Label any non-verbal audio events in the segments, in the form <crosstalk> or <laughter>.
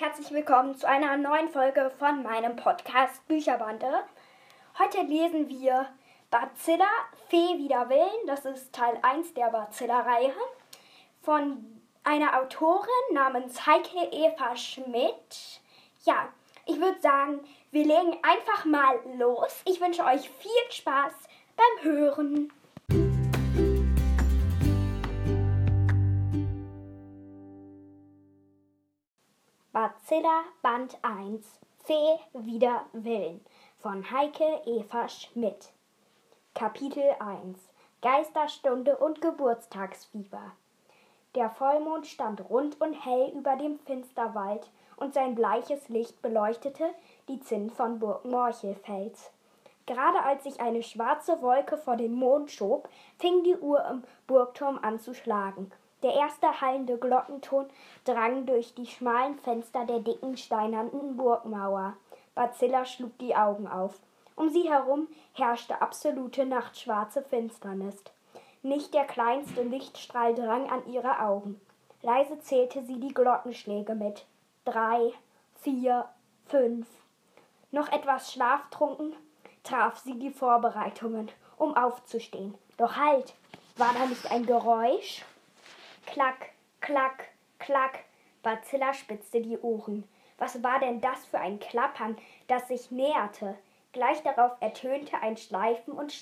herzlich willkommen zu einer neuen Folge von meinem Podcast Bücherbande. Heute lesen wir Bacilla, Fee wider Willen, das ist Teil 1 der Bacilla-Reihe, von einer Autorin namens Heike Eva Schmidt. Ja, ich würde sagen, wir legen einfach mal los. Ich wünsche euch viel Spaß beim Hören. Bacilla Band 1 Fee wider Willen von Heike Eva Schmidt Kapitel 1 Geisterstunde und Geburtstagsfieber Der Vollmond stand rund und hell über dem Finsterwald und sein bleiches Licht beleuchtete die Zinn von Burg Morchelfels. Gerade als sich eine schwarze Wolke vor den Mond schob, fing die Uhr im Burgturm an zu schlagen. Der erste hallende Glockenton drang durch die schmalen Fenster der dicken steinernen Burgmauer. Bacilla schlug die Augen auf. Um sie herum herrschte absolute nachtschwarze Finsternis. Nicht der kleinste Lichtstrahl drang an ihre Augen. Leise zählte sie die Glockenschläge mit. Drei, vier, fünf. Noch etwas schlaftrunken traf sie die Vorbereitungen, um aufzustehen. Doch halt, war da nicht ein Geräusch? Klack, klack, klack. Bacilla spitzte die Ohren. Was war denn das für ein Klappern, das sich näherte? Gleich darauf ertönte ein Schleifen und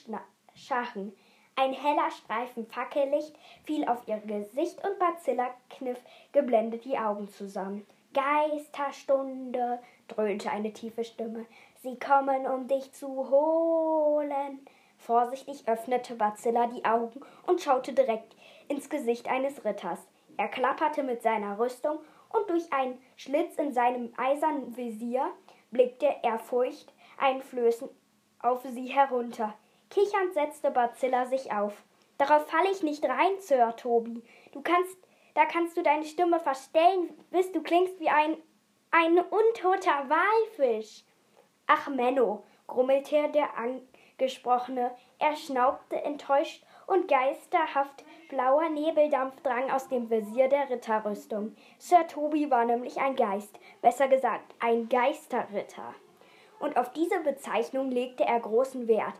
Scharren. Ein heller Streifen Fackellicht fiel auf ihr Gesicht und Bacilla kniff geblendet die Augen zusammen. Geisterstunde, dröhnte eine tiefe Stimme. Sie kommen, um dich zu holen. Vorsichtig öffnete Bacilla die Augen und schaute direkt ins Gesicht eines Ritters. Er klapperte mit seiner Rüstung und durch einen Schlitz in seinem eisernen Visier blickte er furchteinflößend auf sie herunter. Kichernd setzte Bacilla sich auf. Darauf falle ich nicht rein, Sir Toby. Du kannst, da kannst du deine Stimme verstellen, bis du klingst wie ein, ein untoter Walfisch. Ach, Menno, grummelte der Angesprochene. Er schnaubte enttäuscht und geisterhaft blauer Nebeldampf drang aus dem Visier der Ritterrüstung. Sir Toby war nämlich ein Geist, besser gesagt ein Geisterritter. Und auf diese Bezeichnung legte er großen Wert.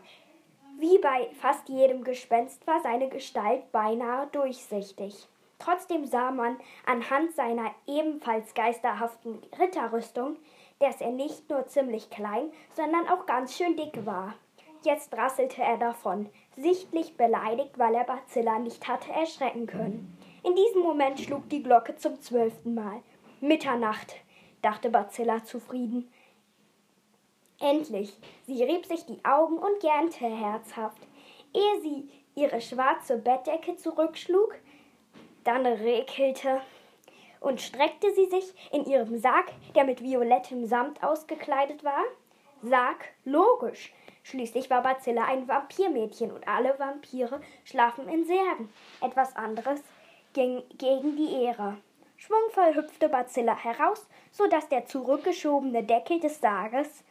Wie bei fast jedem Gespenst war seine Gestalt beinahe durchsichtig. Trotzdem sah man anhand seiner ebenfalls geisterhaften Ritterrüstung, dass er nicht nur ziemlich klein, sondern auch ganz schön dick war. Jetzt rasselte er davon, sichtlich beleidigt, weil er Bacilla nicht hatte erschrecken können. In diesem Moment schlug die Glocke zum zwölften Mal. Mitternacht, dachte Bacilla zufrieden. Endlich. Sie rieb sich die Augen und gähnte herzhaft. Ehe sie ihre schwarze Bettdecke zurückschlug, dann rekelte und streckte sie sich in ihrem Sarg, der mit violettem Samt ausgekleidet war. Sarg, logisch. Schließlich war Bacilla ein Vampirmädchen und alle Vampire schlafen in Särgen. Etwas anderes ging gegen die Ehre. Schwungvoll hüpfte Bacilla heraus, so dass der zurückgeschobene Deckel des Sarges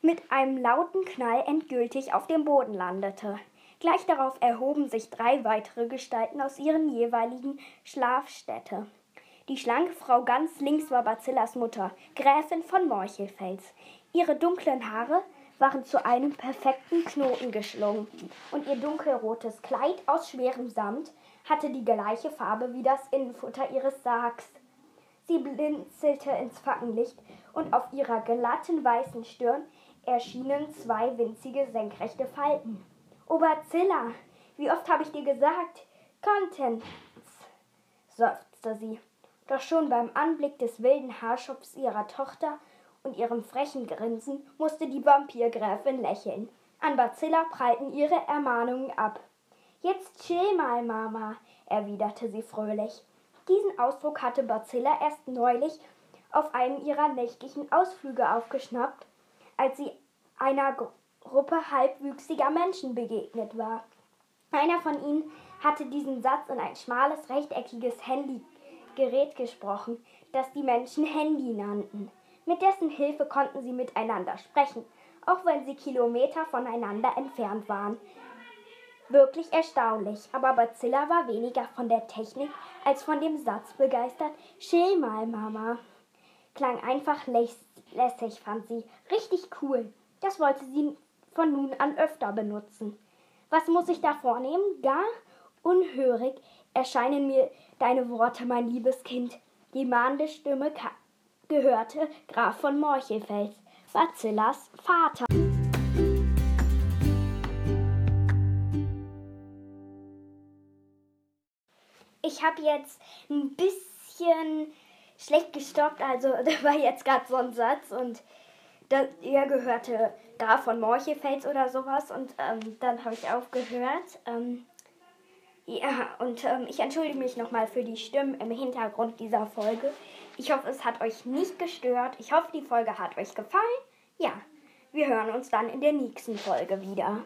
mit einem lauten Knall endgültig auf dem Boden landete. Gleich darauf erhoben sich drei weitere Gestalten aus ihren jeweiligen Schlafstätte. Die schlanke Frau ganz links war Bacillas Mutter, Gräfin von Morchelfels. Ihre dunklen Haare waren zu einem perfekten Knoten geschlungen, und ihr dunkelrotes Kleid aus schwerem Samt hatte die gleiche Farbe wie das Innenfutter ihres Sargs. Sie blinzelte ins Fackenlicht, und auf ihrer glatten weißen Stirn erschienen zwei winzige senkrechte Falten. Oberzilla, wie oft habe ich dir gesagt? Contents, seufzte sie. Doch schon beim Anblick des wilden Haarschopfs ihrer Tochter und ihrem frechen Grinsen musste die Vampirgräfin lächeln. An Bacilla prallten ihre Ermahnungen ab. Jetzt chill mal, Mama, erwiderte sie fröhlich. Diesen Ausdruck hatte Bacilla erst neulich auf einem ihrer nächtlichen Ausflüge aufgeschnappt als sie einer Gruppe halbwüchsiger Menschen begegnet war. Einer von ihnen hatte diesen Satz in ein schmales, rechteckiges Handygerät gesprochen, das die Menschen Handy nannten. Mit dessen Hilfe konnten sie miteinander sprechen, auch wenn sie Kilometer voneinander entfernt waren. Wirklich erstaunlich, aber Bacilla war weniger von der Technik als von dem Satz begeistert. Chill mal, Mama. klang einfach lässig, fand sie. Richtig cool. Das wollte sie von nun an öfter benutzen. Was muss ich da vornehmen? Gar unhörig erscheinen mir deine Worte, mein liebes Kind. Die mahnende Stimme gehörte Graf von Morchelfels, Bacillas Vater. Ich habe jetzt ein bisschen schlecht gestoppt, also <laughs> da war jetzt gerade so ein Satz und das, er gehörte Graf von Morchefels oder sowas und ähm, dann habe ich aufgehört. Ähm, ja, und ähm, ich entschuldige mich nochmal für die Stimmen im Hintergrund dieser Folge. Ich hoffe, es hat euch nicht gestört. Ich hoffe, die Folge hat euch gefallen. Ja, wir hören uns dann in der nächsten Folge wieder.